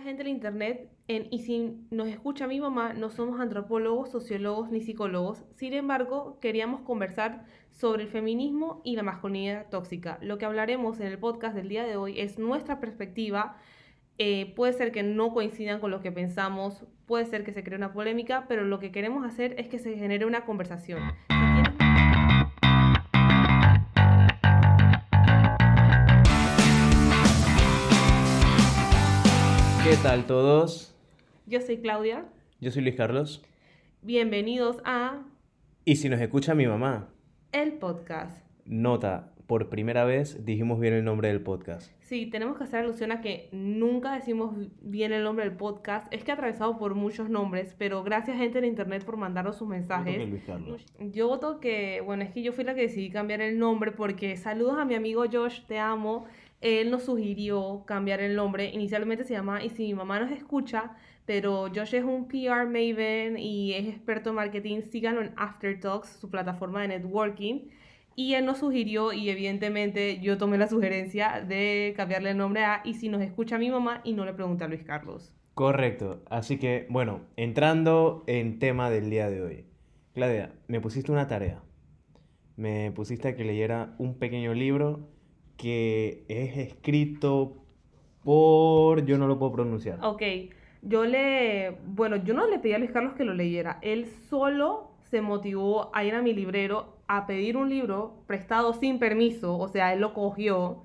gente del internet y si nos escucha mi mamá, no somos antropólogos, sociólogos ni psicólogos. Sin embargo, queríamos conversar sobre el feminismo y la masculinidad tóxica. Lo que hablaremos en el podcast del día de hoy es nuestra perspectiva. Eh, puede ser que no coincidan con lo que pensamos, puede ser que se cree una polémica, pero lo que queremos hacer es que se genere una conversación. Tal todos? Yo soy Claudia. Yo soy Luis Carlos. Bienvenidos a Y si nos escucha mi mamá, el podcast. nota, por primera vez dijimos bien el nombre del podcast. Sí, tenemos que hacer alusión a que nunca decimos bien el nombre del podcast. Es que ha atravesado por muchos nombres, pero gracias gente en internet por mandarnos sus mensajes. toqué Luis Carlos. Yo voto que, bueno, es que yo fui la que decidí cambiar el nombre porque saludos a mi amigo Josh, te amo. Él nos sugirió cambiar el nombre. Inicialmente se llama Y si mi mamá nos escucha, pero Josh es un PR maven y es experto en marketing. Síganlo en After Talks, su plataforma de networking. Y él nos sugirió, y evidentemente yo tomé la sugerencia de cambiarle el nombre a Y si nos escucha mi mamá y no le pregunté a Luis Carlos. Correcto. Así que, bueno, entrando en tema del día de hoy. Claudia, me pusiste una tarea. Me pusiste a que leyera un pequeño libro que es escrito por... Yo no lo puedo pronunciar. Ok, yo le, bueno, yo no le pedí a Luis Carlos que lo leyera, él solo se motivó a ir a mi librero a pedir un libro prestado sin permiso, o sea, él lo cogió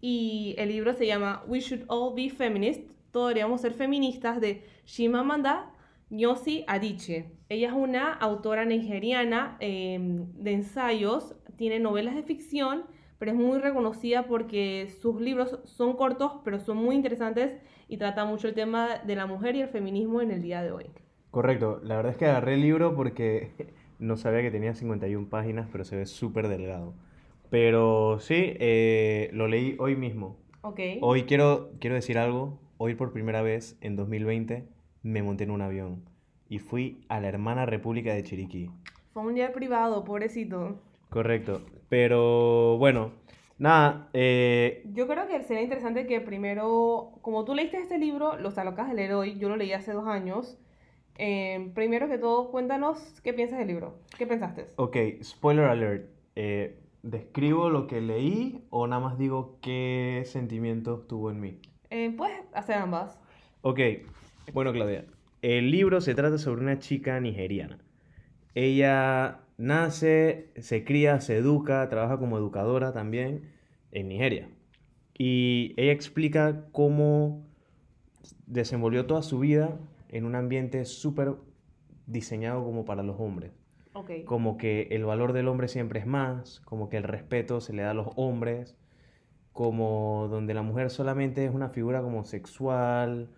y el libro se llama We Should All Be Feminist, todos deberíamos ser feministas de Shimamanda Ngozi Adichie. Ella es una autora nigeriana eh, de ensayos, tiene novelas de ficción, pero es muy reconocida porque sus libros son cortos, pero son muy interesantes y trata mucho el tema de la mujer y el feminismo en el día de hoy. Correcto. La verdad es que agarré el libro porque no sabía que tenía 51 páginas, pero se ve súper delgado. Pero sí, eh, lo leí hoy mismo. Ok. Hoy quiero, quiero decir algo. Hoy por primera vez, en 2020, me monté en un avión y fui a la hermana República de Chiriquí. Fue un día privado, pobrecito. Correcto. Pero bueno, nada, eh, Yo creo que sería interesante que primero, como tú leíste este libro, lo acabas de leer hoy, yo lo leí hace dos años. eh, primero que todo, cuéntanos qué piensas del libro. ¿Qué pensaste? ok, spoiler alert. Eh, ¿describo lo que leí o nada más digo qué sentimientos tuvo en mí? Eh, Puedes hacer ambas. Ok, bueno Claudia, el libro se trata sobre una chica nigeriana. Ella nace, se cría, se educa, trabaja como educadora también en Nigeria. Y ella explica cómo desenvolvió toda su vida en un ambiente súper diseñado como para los hombres. Como que el valor del hombre siempre es más, como que el respeto se le da a los hombres, como donde la mujer solamente es una figura como sexual,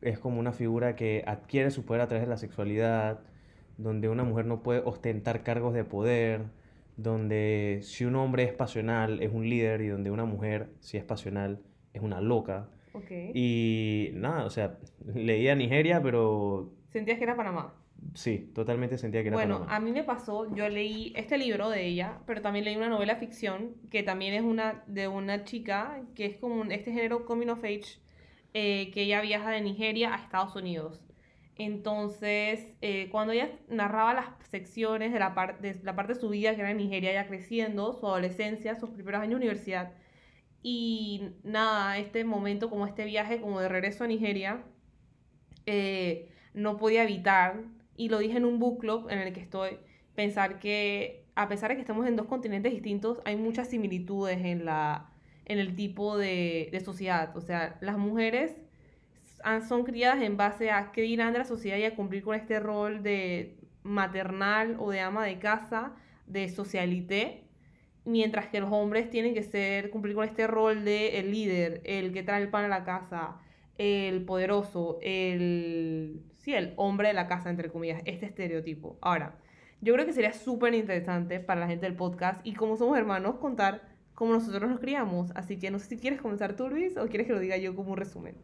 es como una figura que adquiere su poder a través de la sexualidad, donde una mujer no puede ostentar cargos de poder, donde si un hombre es pasional es un líder y donde una mujer si es pasional es una loca. Ok. Y nada, o sea, leía Nigeria, pero ¿Sentías que era Panamá? sí, totalmente sentía que era Bueno, Panamá. a mí me pasó, yo leí este libro de ella, pero también leí una novela ficción que también es una de una chica que es como un- este género coming of age, eh, que ella viaja de Nigeria a Estados Unidos. Entonces, eh, cuando ella narraba las secciones de la, par- de la parte de su vida que era en Nigeria, ya creciendo, su adolescencia, sus primeros años de universidad, y nada, este momento, como este viaje como de regreso a Nigeria, eh, no podía evitar, y lo dije en un book club en el que estoy, pensar que a pesar de que estamos en dos continentes distintos, hay muchas similitudes en, la, en el tipo de, de sociedad. O sea, las mujeres son criadas en base a qué dirán de la sociedad y a cumplir con este rol de maternal o de ama de casa, de socialité, mientras que los hombres tienen que ser, cumplir con este rol de el líder, el que trae el pan a la casa, el poderoso, el, sí, el hombre de la casa, entre comillas, este estereotipo. Ahora, yo creo que sería súper interesante para la gente del podcast y como somos hermanos, contar cómo nosotros nos criamos. Así que no sé si quieres comenzar tú, Luis, o quieres que lo diga yo como un resumen.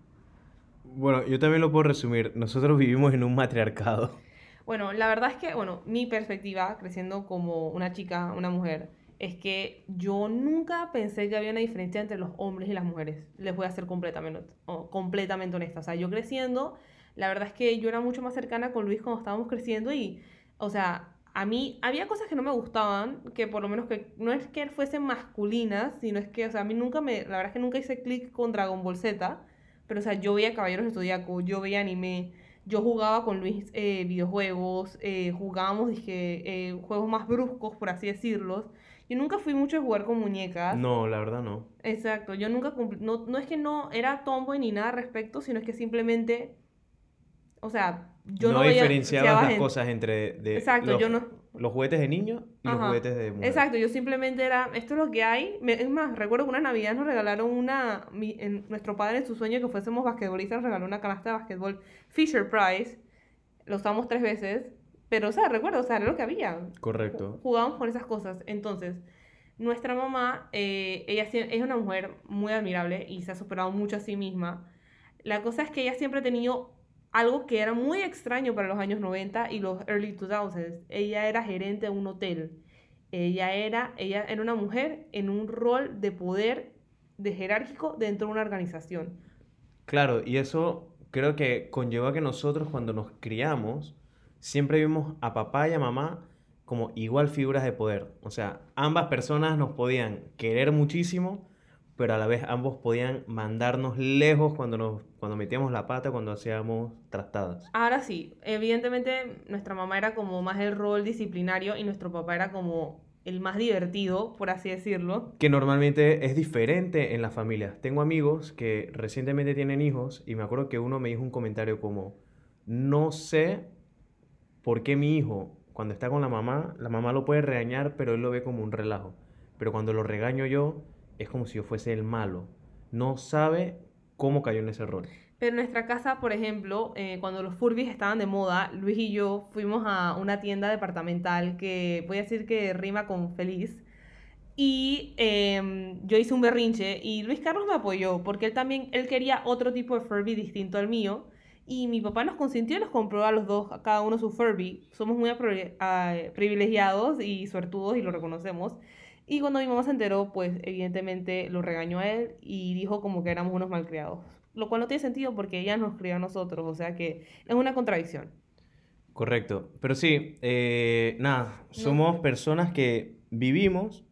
Bueno, yo también lo puedo resumir. Nosotros vivimos en un matriarcado. Bueno, la verdad es que, bueno, mi perspectiva, creciendo como una chica, una mujer, es que yo nunca pensé que había una diferencia entre los hombres y las mujeres. Les voy a ser completamente, o- completamente honesta. O sea, yo creciendo, la verdad es que yo era mucho más cercana con Luis cuando estábamos creciendo y, o sea, a mí había cosas que no me gustaban, que por lo menos que no es que fuesen masculinas, sino es que, o sea, a mí nunca me, la verdad es que nunca hice clic con Dragon Ball Z, pero, o sea, yo veía Caballeros Zodíaco, yo veía anime, yo jugaba con Luis eh, videojuegos, eh, jugábamos, dije, eh, juegos más bruscos, por así decirlos. Yo nunca fui mucho a jugar con muñecas. No, la verdad no. Exacto, yo nunca cumplí, no, no es que no era tomboy ni nada al respecto, sino es que simplemente, o sea, yo no, no veía las gente- cosas entre de Exacto, los, yo no- los juguetes de niños y los Ajá. juguetes de mujer. Exacto, yo simplemente era, esto es lo que hay. Es más, recuerdo que una Navidad nos regalaron una, mi- en, nuestro padre en su sueño que fuésemos basquetbolistas nos regaló una canasta de basquetbol Fisher Price. Lo usamos tres veces, pero o sea, recuerdo, o sea, era lo que había. Correcto. Jugábamos con esas cosas. Entonces, nuestra mamá, eh, ella es una mujer muy admirable y se ha superado mucho a sí misma. La cosa es que ella siempre ha tenido algo que era muy extraño para los años 90 y los early 2000s. Ella era gerente de un hotel. Ella era, ella era una mujer en un rol de poder de jerárquico dentro de una organización. Claro, y eso creo que conlleva que nosotros cuando nos criamos siempre vimos a papá y a mamá como igual figuras de poder. O sea, ambas personas nos podían querer muchísimo, pero a la vez ambos podían mandarnos lejos cuando nos cuando metíamos la pata, cuando hacíamos trastadas. Ahora sí, evidentemente nuestra mamá era como más el rol disciplinario y nuestro papá era como el más divertido, por así decirlo. Que normalmente es diferente en las familias. Tengo amigos que recientemente tienen hijos y me acuerdo que uno me dijo un comentario como, no sé por qué mi hijo, cuando está con la mamá, la mamá lo puede regañar, pero él lo ve como un relajo. Pero cuando lo regaño yo, es como si yo fuese el malo. No sabe cómo cayó en ese rol. Pero en nuestra casa, por ejemplo, eh, cuando los Furbies estaban de moda, Luis y yo fuimos a una tienda departamental que voy a decir que rima con feliz. Y em, yo hice un berrinche y Luis Carlos me apoyó porque él también, él quería otro tipo de Furby distinto al mío. Y mi papá nos consintió y nos compró a los dos, a cada uno su Furby. Somos muy ah, privilegiados y suertudos y lo reconocemos. Y cuando mi mamá se enteró, pues evidentemente lo regañó a él y dijo como que éramos unos malcriados. Lo cual no tiene sentido porque ella nos crió a nosotros, o sea que es una contradicción. Correcto. Pero sí, eh, nada, somos personas que vivimos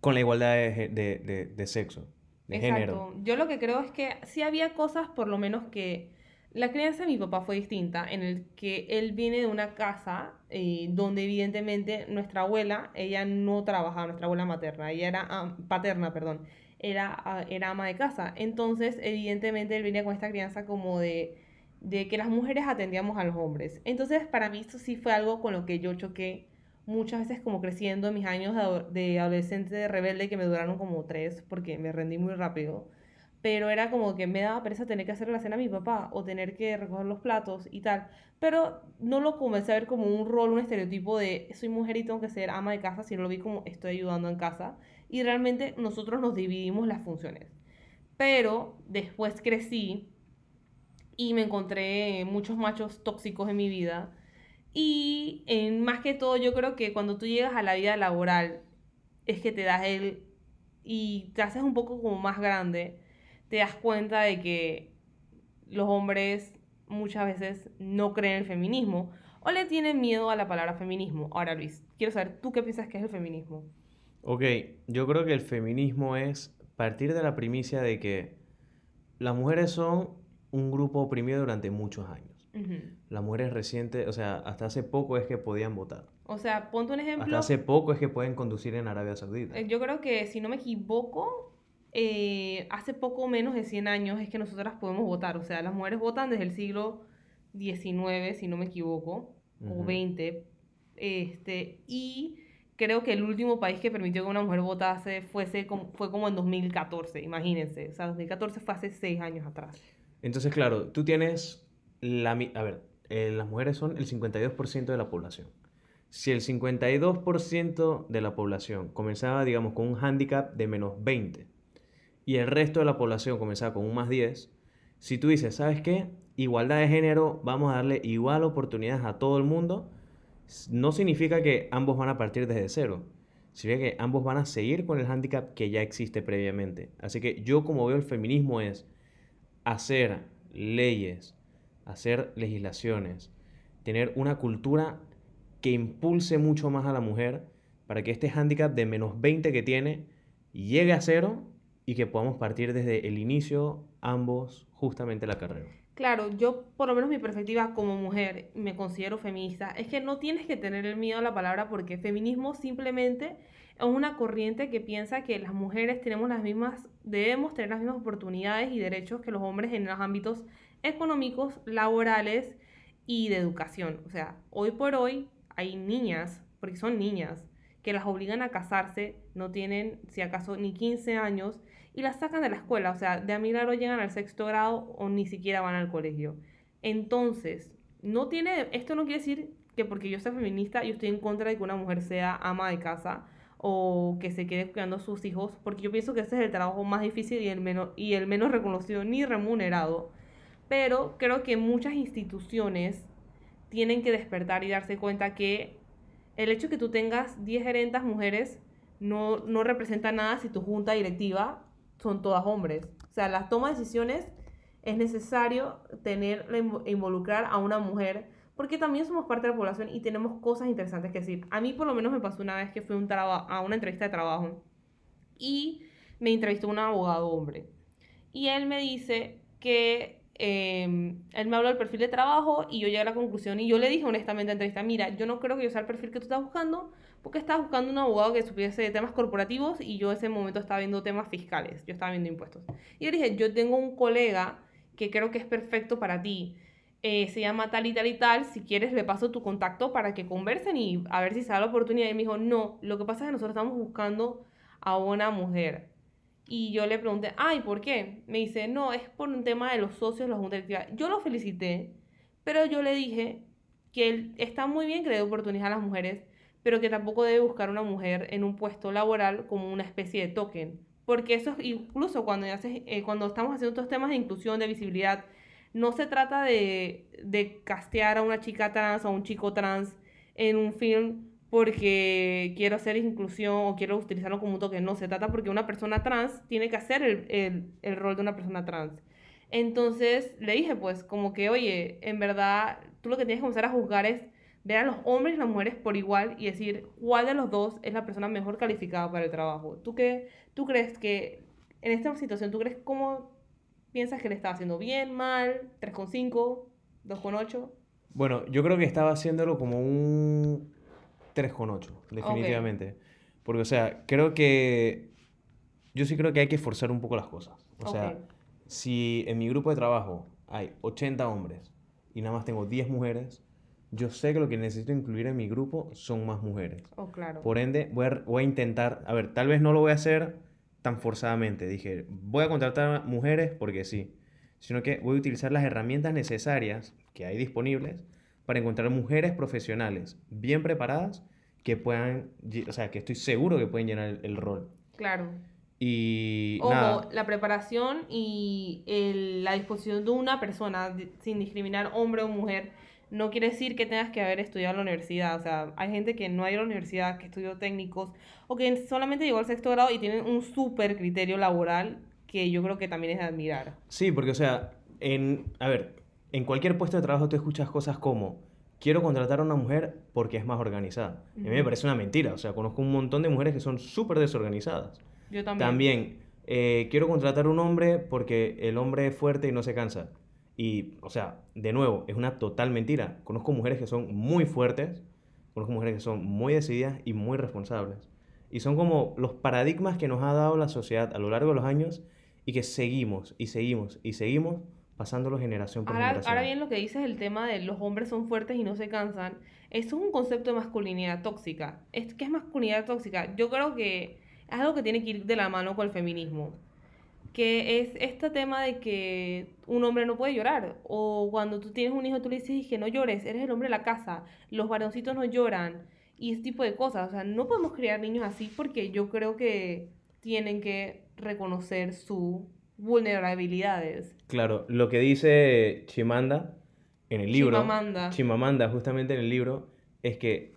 con la igualdad de, de- de- de sexo, de género. Exacto. Yo lo que creo es que sí había cosas, por lo menos que la crianza de mi papá fue distinta, en el que él viene de una casa eh, donde evidentemente nuestra abuela, ella no trabajaba, nuestra abuela materna, ella era paterna, perdón, era, ah, era ama de casa. Entonces, evidentemente, él venía con esta crianza como de, de que las mujeres atendíamos a los hombres. Entonces, para mí esto sí fue algo con lo que yo choqué muchas veces como creciendo en mis años de adolescente rebelde que me duraron como tres porque me rendí muy rápido. Pero era como que me daba pereza tener que hacer la cena a mi papá o tener que recoger los platos y tal. Pero no lo comencé a ver como un rol, un estereotipo de soy mujer y tengo que ser ama de casa, sino lo vi como estoy ayudando en casa. Y realmente nosotros nos dividimos las funciones. Pero después crecí y me encontré muchos machos tóxicos en mi vida. Y en, más que todo, yo creo que cuando tú llegas a la vida laboral, es que te das el. y te haces un poco como más grande, te das cuenta de que los hombres muchas veces no creen en el feminismo o le tienen miedo a la palabra feminismo. Ahora, Luis, quiero saber, ¿tú qué piensas que es el feminismo? Ok, yo creo que el feminismo es partir de la primicia de que las mujeres son un grupo oprimido durante muchos años. Las mujeres recientes, o sea, hasta hace poco es que podían votar. O sea, ponte un Hasta ejemplo. hace poco es que pueden conducir en Arabia Saudita. Eh, Yo creo que, si no me equivoco, eh, hace poco menos de 100 años es que nosotras podemos votar. O sea, las mujeres votan desde el siglo XIX, si no me equivoco, o. 20. Este, y creo que el último país que permitió que una mujer votase fuese como, fue como en 2014, imagínense. O sea, 2014 fue hace 6 años atrás. Entonces, claro, tú tienes la... A ver, eh, las mujeres son el 52% de la población. Si el 52% de la población comenzaba, digamos, con un hándicap de menos 20 y el resto de la población comenzaba con un más 10, si tú dices, ¿sabes qué? Igualdad de género, vamos a darle igual oportunidades a todo el mundo, no significa que ambos van a partir desde cero, significa que ambos van a seguir con el hándicap que ya existe previamente. Así que yo como veo el feminismo es hacer leyes, hacer legislaciones, tener una cultura que impulse mucho más a la mujer para que este hándicap de menos 20 que tiene llegue a cero y que podamos partir desde el inicio ambos justamente la carrera. Claro, yo por lo menos mi perspectiva como mujer, me considero feminista, es que no tienes que tener el miedo a la palabra porque feminismo simplemente es una corriente que piensa que las mujeres tenemos las mismas, debemos tener las mismas oportunidades y derechos que los hombres en los ámbitos económicos, laborales y de educación. O sea, hoy por hoy hay niñas, porque son niñas, que las obligan a casarse, no tienen, si acaso, ni 15 años, y las sacan de la escuela, o sea, de a milagro llegan al sexto grado o ni siquiera van al colegio. Entonces, no tiene, esto no quiere decir que porque yo sea feminista yo estoy en contra de que una mujer sea ama de casa o que se quede cuidando a sus hijos, porque yo pienso que ese es el trabajo más difícil y el menos, y el menos reconocido ni remunerado. Pero creo que muchas instituciones tienen que despertar y darse cuenta que el hecho de que tú tengas 10 gerentas mujeres no, no representa nada si tu junta directiva son todas hombres. O sea, las tomas de decisiones es necesario tener, involucrar a una mujer, porque también somos parte de la población y tenemos cosas interesantes que decir. A mí por lo menos me pasó una vez que fui un a una entrevista de trabajo y me entrevistó un abogado hombre. Y él me dice que em, él me habló del perfil de trabajo y yo llegué a la conclusión y yo le dije honestamente en la entrevista, mira, yo no creo que yo sea el perfil que tú estás buscando porque estaba buscando un abogado que supiese de temas corporativos y yo en ese momento estaba viendo temas fiscales, yo estaba viendo impuestos. Y yo dije, yo tengo un colega que creo que es perfecto para ti. Eh, se llama tal y tal y tal, si quieres le paso tu contacto para que conversen y a ver si se da la oportunidad. Y me dijo, no, lo que pasa es que nosotros estamos buscando a una mujer. Y yo le pregunté, ay, ¿por qué? Me dice, no, es por un tema de los socios, los junta Yo lo felicité, pero yo le dije que está muy bien que le dé oportunidad a las mujeres, pero que tampoco debe buscar una mujer en un puesto laboral como una especie de token. Porque eso incluso cuando, eh, cuando estamos haciendo estos temas de inclusión, de visibilidad, no se trata de, de castear a una chica trans o a un chico trans en un film porque quiero hacer inclusión o quiero utilizarlo como un token. No, se trata porque una persona trans tiene que hacer el, el, el rol de una persona trans. Entonces le dije, pues, como que, oye, en verdad, tú lo que tienes que comenzar a juzgar es ver a los hombres y las mujeres por igual y decir cuál de los dos es la persona mejor calificada para el trabajo. ¿Tú, qué, tú crees que en esta situación, tú crees cómo piensas que le estaba haciendo bien, mal, 3,5, 2,8? Bueno, yo creo que estaba haciéndolo como un 3,8, definitivamente. Porque, o sea, creo que... Yo sí creo que hay que forzar un poco las cosas. O sea, si en mi grupo de trabajo hay 80 hombres y nada más tengo 10 mujeres, yo sé que lo que necesito incluir en mi grupo son más mujeres. Oh, claro. Por ende, voy a, voy a, intentar, a ver, tal vez no lo voy a hacer tan forzadamente. Dije, voy a contratar mujeres porque sí, sino que voy a utilizar las herramientas necesarias que hay disponibles para encontrar mujeres profesionales bien preparadas que puedan, o sea, que estoy seguro que pueden llenar el, rol. Claro. Y Ojo, la preparación y la disposición de una persona, sin discriminar hombre o mujer, no quiere decir que tengas que haber estudiado en la universidad. O sea, hay gente que no ha ido a la universidad, que estudió técnicos, o que solamente llegó al sexto grado y tienen un súper criterio laboral que yo creo que también es de admirar. Sí, porque, o sea, en, a ver, en cualquier puesto de trabajo tú escuchas cosas como, quiero contratar a una mujer porque es más organizada. A mí me parece una mentira. O sea, conozco un montón de mujeres que son súper desorganizadas. Yo también. También, eh, quiero contratar a un hombre porque el hombre es fuerte y no se cansa. Y, o sea, de nuevo, es una total mentira. Conozco mujeres que son muy fuertes, conozco mujeres que son muy decididas y muy responsables. Y son como los paradigmas que nos ha dado la sociedad a lo largo de los años y que seguimos y seguimos y seguimos pasándolo generación por generación. Ahora bien, lo que dices el tema de los hombres son fuertes y no se cansan, eso es un concepto de masculinidad tóxica. Es, ¿Qué es masculinidad tóxica? Yo creo que es algo que tiene que ir de la mano con el feminismo que es este tema de que un hombre no puede llorar, o cuando tú tienes un hijo tú le dices que no llores, eres el hombre de la casa, los varoncitos no lloran, y ese tipo de cosas, o sea, no podemos criar niños así porque yo creo que tienen que reconocer sus vulnerabilidades. Claro, lo que dice Chimanda en el libro, Chimamanda. Chimamanda justamente en el libro, es que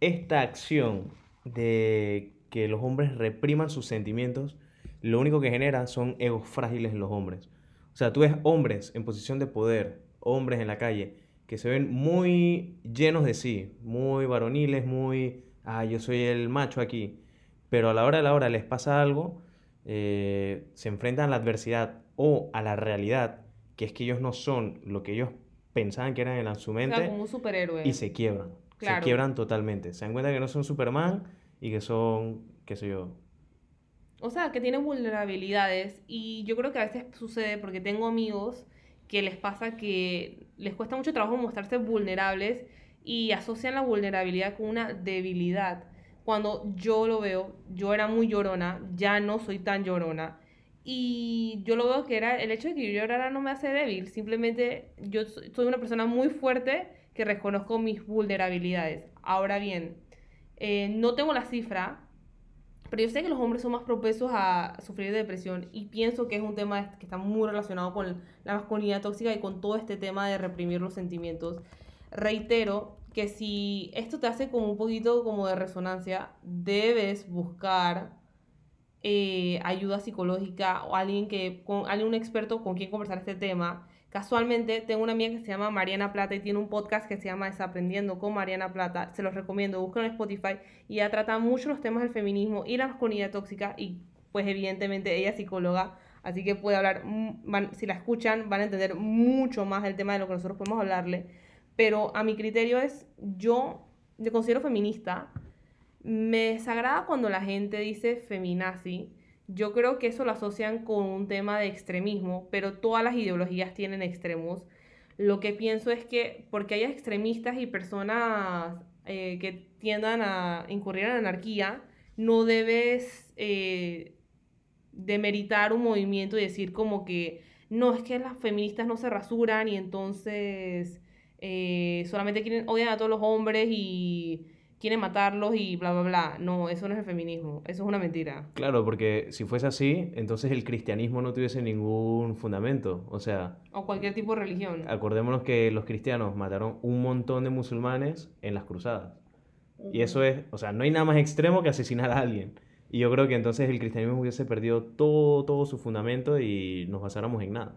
esta acción de que los hombres repriman sus sentimientos, lo único que genera son egos frágiles en los hombres. O sea, tú ves hombres en posición de poder, hombres en la calle, que se ven muy llenos de sí, muy varoniles, muy, ah, yo soy el macho aquí, pero a la hora de la hora les pasa algo, eh, se enfrentan a la adversidad o a la realidad, que es que ellos no son lo que ellos pensaban que eran en su mente. O sea, como un superhéroe. Y se quiebran. Se quiebran totalmente. Se dan cuenta que no son Superman y que son, qué sé yo. O sea, que tienen vulnerabilidades y yo creo que a veces sucede porque tengo amigos que les pasa que les cuesta mucho trabajo mostrarse vulnerables y asocian la vulnerabilidad con una debilidad. Cuando yo lo veo, yo era muy llorona, ya no soy tan llorona. Y yo lo veo que era el hecho de que yo llorara no me hace débil, simplemente yo so- soy una persona muy fuerte que reconozco mis vulnerabilidades. Ahora bien, eh, no tengo la cifra, pero yo sé que los hombres son más propensos a sufrir de depresión y pienso que es un tema que está muy relacionado con la masculinidad tóxica y con todo este tema de reprimir los sentimientos. Reitero que si esto te hace como un poquito como de resonancia, debes buscar eh, ayuda psicológica o alguien que con alguien un experto con quien conversar este tema. Casualmente tengo una amiga que se llama Mariana Plata y tiene un podcast que se llama Desaprendiendo con Mariana Plata. Se los recomiendo, búsquenlo en Spotify y ella trata mucho los temas del feminismo y la masculinidad tóxica y pues evidentemente ella es psicóloga, así que puede hablar, mm, van- si la escuchan van a entender mucho más el tema de lo que nosotros podemos hablarle. Pero a mi criterio es, yo me considero feminista, me desagrada cuando la gente dice feminazi. Yo creo que eso lo asocian con un tema de extremismo, pero todas las ideologías tienen extremos. Lo que pienso es que porque haya extremistas y personas eh, que tiendan a incurrir en anarquía, no debes eh, demeritar un movimiento y decir como que no, es que las feministas no se rasuran y entonces eh, solamente quieren, odian a todos los hombres y quieren matarlos y bla, bla, bla. No, eso no es el feminismo, eso es una mentira. Claro, porque si fuese así, entonces el cristianismo no tuviese ningún fundamento. O sea, O cualquier tipo de religión. acordémonos que los cristianos mataron un montón de musulmanes en las cruzadas. Y eso es, o sea, no hay nada más extremo que asesinar a alguien. Y yo creo que entonces el cristianismo hubiese perdido todo, todo su fundamento y nos basáramos en nada.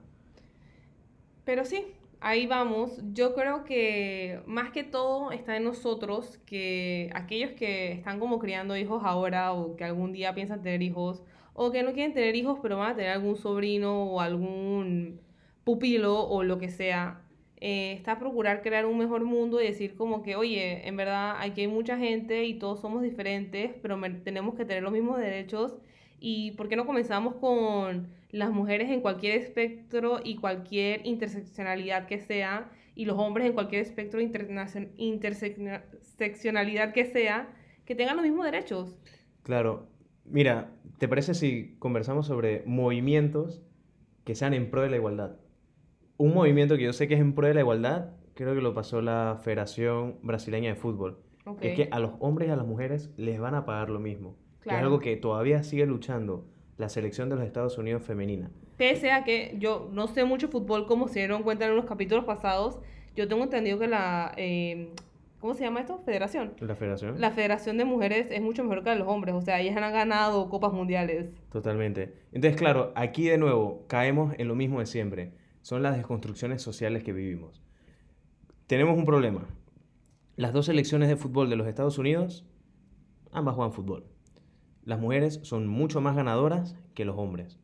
Pero sí, ahí vamos. Yo creo que más que todo está en nosotros que aquellos que están como criando hijos ahora o que algún día piensan tener hijos o que no quieren tener hijos pero van a tener algún sobrino o algún pupilo o lo que sea, eh, está procurar crear un mejor mundo y decir como que, oye, en verdad aquí hay mucha gente y todos somos diferentes, pero tenemos que tener los mismos derechos. ¿Y por qué no comenzamos con las mujeres en cualquier espectro y cualquier interseccionalidad que sea, y los hombres en cualquier espectro interseccionalidad que sea, que tengan los mismos derechos? Claro, mira, ¿te parece si conversamos sobre movimientos que sean en pro de la igualdad? Un movimiento que yo sé que es en pro de la igualdad, creo que lo pasó la Federación Brasileña de Fútbol. Es que a los hombres y a las mujeres les van a pagar lo mismo. Que. Es algo que todavía sigue luchando la selección de los Estados Unidos femenina. Pese a que yo no sé mucho fútbol, como se dieron cuenta en los capítulos pasados, yo tengo entendido que la, eh, ¿cómo se llama esto? Federación. La federación. La Federación de Mujeres es mucho mejor que la de los hombres, o sea, ellas han ganado copas mundiales. Totalmente. Entonces, claro, aquí de nuevo caemos en lo mismo de siempre. Son las desconstrucciones sociales que vivimos. Tenemos un problema. Las dos selecciones de fútbol de los Estados Unidos, ambas juegan fútbol. Las mujeres son mucho más ganadoras que los hombres.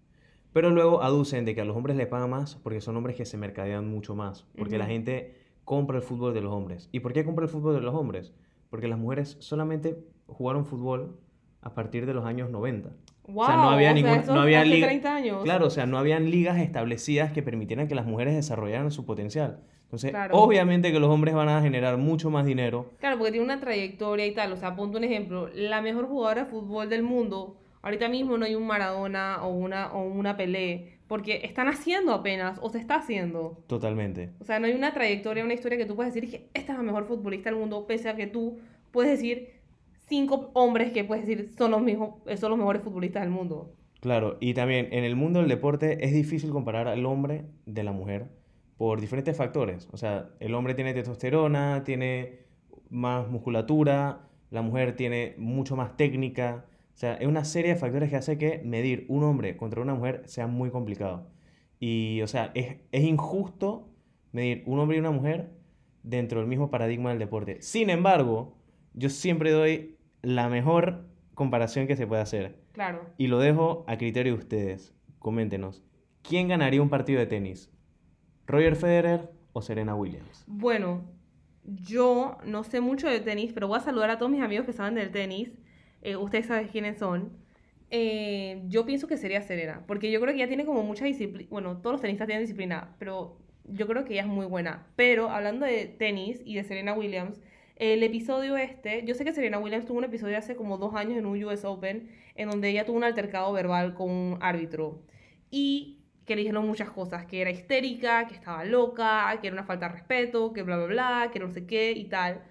Pero luego aducen de que a los hombres les pagan más porque son hombres que se mercadean mucho más. Porque la gente compra el fútbol de los hombres. ¿Y por qué compra el fútbol de los hombres? Porque las mujeres solamente jugaron fútbol a partir de los años 90. Wow, sea, no había o sea, ningún- no había liga- 30 años. Claro, o sea, no habían ligas establecidas que permitieran que las mujeres desarrollaran su potencial. Entonces, Claro. obviamente que los hombres van a generar mucho más dinero. Claro, porque tiene una trayectoria y tal. O sea, ponte un ejemplo. La mejor jugadora de fútbol del mundo, ahorita mismo no hay un Maradona o una, o una Pelé, porque están haciendo apenas, o se está haciendo. Totalmente. O sea, no hay una trayectoria, una historia que tú puedas decir que esta es la mejor futbolista del mundo, pese a que tú puedes decir cinco hombres que puedes decir son los, mismos, son los mejores futbolistas del mundo. Claro, y también en el mundo del deporte es difícil comparar al hombre de la mujer por diferentes factores. O sea, el hombre tiene testosterona, tiene más musculatura, la mujer tiene mucho más técnica, O sea, es una serie de factores que hace que medir un hombre contra una mujer sea muy complicado. Y, o sea, es, es injusto medir un hombre y una mujer dentro del mismo paradigma del deporte. Sin embargo, yo siempre doy la mejor comparación que se puede hacer. Claro. Y lo dejo a criterio de ustedes. Coméntenos. ¿Quién ganaría un partido de tenis? ¿Roger Federer o Serena Williams? Bueno, yo no sé mucho de tenis, pero voy a saludar a todos mis amigos que saben del tenis. Eh, ustedes saben quiénes son. Eh, yo pienso que sería Serena, porque yo creo que ella tiene como mucha disciplina. Bueno, todos los tenistas tienen disciplina, pero yo creo que ella es muy buena. Pero hablando de tenis y de Serena Williams, el episodio este, yo sé que Serena Williams tuvo un episodio hace como dos años en un US Open, en donde ella tuvo un altercado verbal con un árbitro. Y que le dijeron muchas cosas, que era histérica, que estaba loca, que era una falta de respeto, que bla, bla, bla, que no sé qué y tal.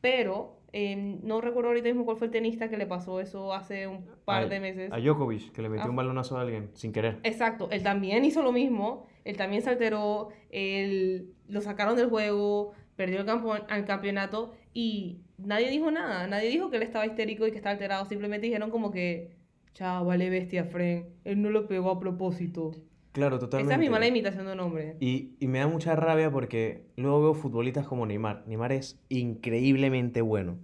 Pero em, no recuerdo ahorita mismo cuál fue el tenista que le pasó eso hace un par A- de meses. A Djokovic, que le metió Ah. un balonazo a alguien sin querer. Exacto, él también hizo lo mismo, él también se alteró, él, lo sacaron del juego, perdió el, campo, el campeonato y nadie dijo nada, nadie dijo que él estaba histérico y que estaba alterado, simplemente dijeron como que, chao, vale bestia, Fren, él no lo pegó a propósito. Claro, totalmente. Esa es mi mala imitación de un hombre. Y, y me da mucha rabia porque luego veo futbolistas como Neymar. Neymar es increíblemente bueno.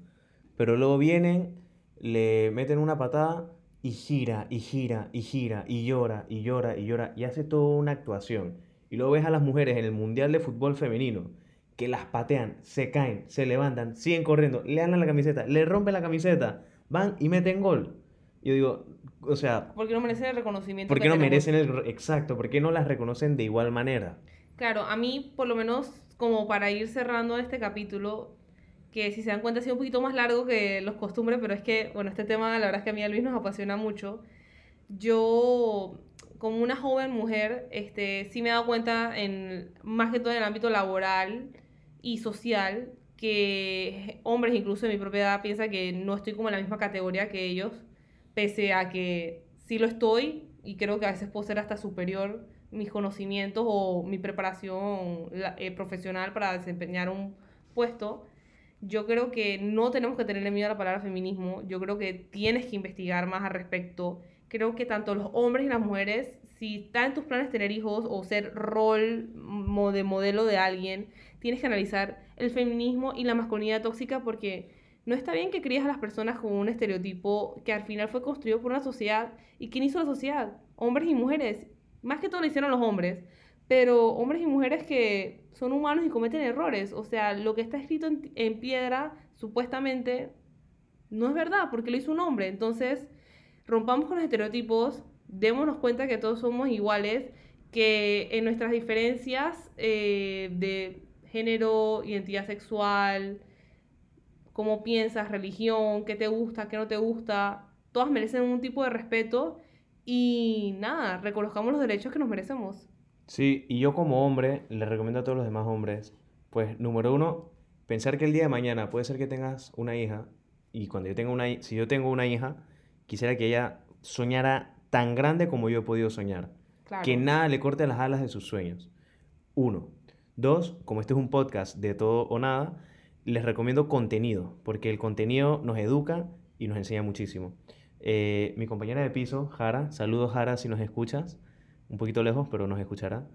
Pero luego vienen, le meten una patada y gira, y gira, y gira, y llora, y llora, y llora, y hace toda una actuación. Y luego ves a las mujeres en el Mundial de Fútbol Femenino que las patean, se caen, se levantan, siguen corriendo, le dan la camiseta, le rompen la camiseta, van y meten gol. Yo digo, o sea, Porque no merecen el reconocimiento. ¿por que qué no tenemos. merecen el... Exacto, ¿por qué no las reconocen de igual manera? Claro, a mí, por lo menos, como para ir cerrando este capítulo, que si se dan cuenta ha sido un poquito más largo que los costumbres, pero es que, bueno, este tema la verdad es que a mí a Luis nos apasiona mucho. Yo, como una joven mujer, este, sí me he dado cuenta, en, más que todo en el ámbito laboral y social, que hombres, incluso de mi propia edad, piensan que no estoy como en la misma categoría que ellos, pese a que sí lo estoy y creo que a veces puedo ser hasta superior mis conocimientos o mi preparación eh, profesional para desempeñar un puesto. Yo creo que no tenemos que tenerle miedo a la palabra feminismo. Yo creo que tienes que investigar más al respecto. Creo que tanto los hombres y las mujeres, si está en tus planes tener hijos o ser rol de modelo de alguien, tienes que analizar el feminismo y la masculinidad tóxica porque no está bien que críes a las personas con un estereotipo que al final fue construido por una sociedad. ¿Y quién hizo la sociedad? Hombres y mujeres. Más que todo lo hicieron los hombres. Pero hombres y mujeres que son humanos y cometen errores. O sea, lo que está escrito en, en piedra, supuestamente, no es verdad, porque lo hizo un hombre. Entonces, rompamos con los estereotipos, démonos cuenta que todos somos iguales, que en nuestras diferencias eh, de género, identidad sexual, cómo piensas, religión, qué te gusta, qué no te gusta, todas merecen un tipo de respeto y nada, reconozcamos los derechos que nos merecemos. Sí, y yo como hombre le recomiendo a todos los demás hombres, pues número uno, pensar que el día de mañana puede ser que tengas una hija y cuando yo tenga una, si yo tengo una hija, quisiera que ella soñara tan grande como yo he podido soñar, Claro. que nada le corte las alas de sus sueños. Uno. Dos, como este es un podcast de todo o nada, les recomiendo contenido, porque el contenido nos educa y nos enseña muchísimo. Eh, mi compañera de piso, Jara, saludos Jara si nos escuchas, un poquito lejos, pero nos escuchará.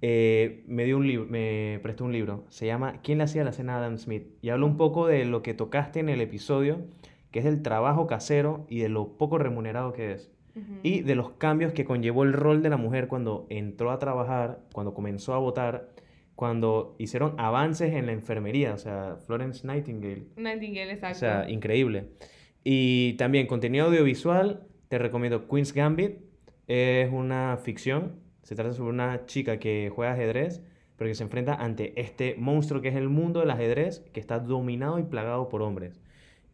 eh, me dio un libro, me prestó un libro, se llama ¿Quién le hacía la cena a Adam Smith? Y habla un poco de lo que tocaste en el episodio, que es del trabajo casero y de lo poco remunerado que es. Y de los cambios que conllevó el rol de la mujer cuando entró a trabajar, cuando comenzó a votar, cuando hicieron avances en la enfermería, o sea, Florence Nightingale. Nightingale, exacto. O sea, increíble. Y también contenido audiovisual, te recomiendo Queen's Gambit. Es una ficción. Se trata sobre una chica que juega ajedrez, pero que se enfrenta ante este monstruo que es el mundo del ajedrez, que está dominado y plagado por hombres.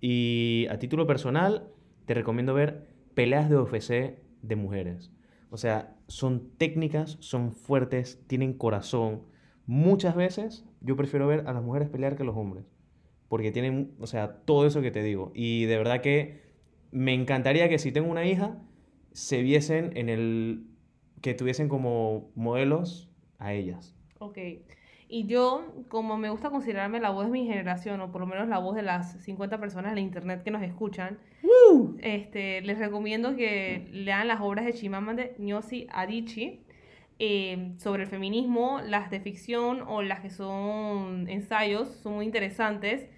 Y a título personal, te recomiendo ver peleas de UFC de mujeres. O sea, son técnicas, son fuertes, tienen corazón. Muchas veces yo prefiero ver a las mujeres pelear que a los hombres porque tienen, o sea, todo eso que te digo. Y de verdad que me encantaría que si tengo una hija, se viesen en el, que tuviesen como modelos a ellas. Ok. Y yo, como me gusta considerarme la voz de mi generación, o por lo menos la voz de las 50 personas de internet que nos escuchan, este, les recomiendo que lean las obras de Chimamanda Ngozi Adichie eh, sobre el feminismo, las de ficción o las que son ensayos, son muy interesantes.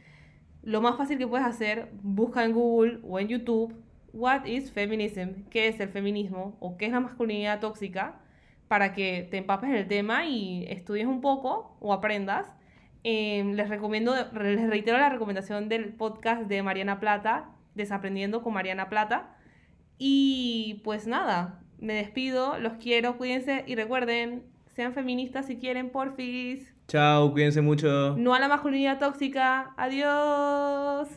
Lo más fácil que puedes hacer, busca en Google o en YouTube, What is feminism? ¿Qué es el feminismo? ¿O qué es la masculinidad tóxica? para que te empapes en el tema y estudies un poco o aprendas. Em, les recomiendo, les reitero la recomendación del podcast de Mariana Plata, Desaprendiendo con Mariana Plata. Y pues nada, me despido, los quiero, cuídense y recuerden, sean feministas si quieren, porfis. Chao, cuídense mucho. No a la masculinidad tóxica. Adiós.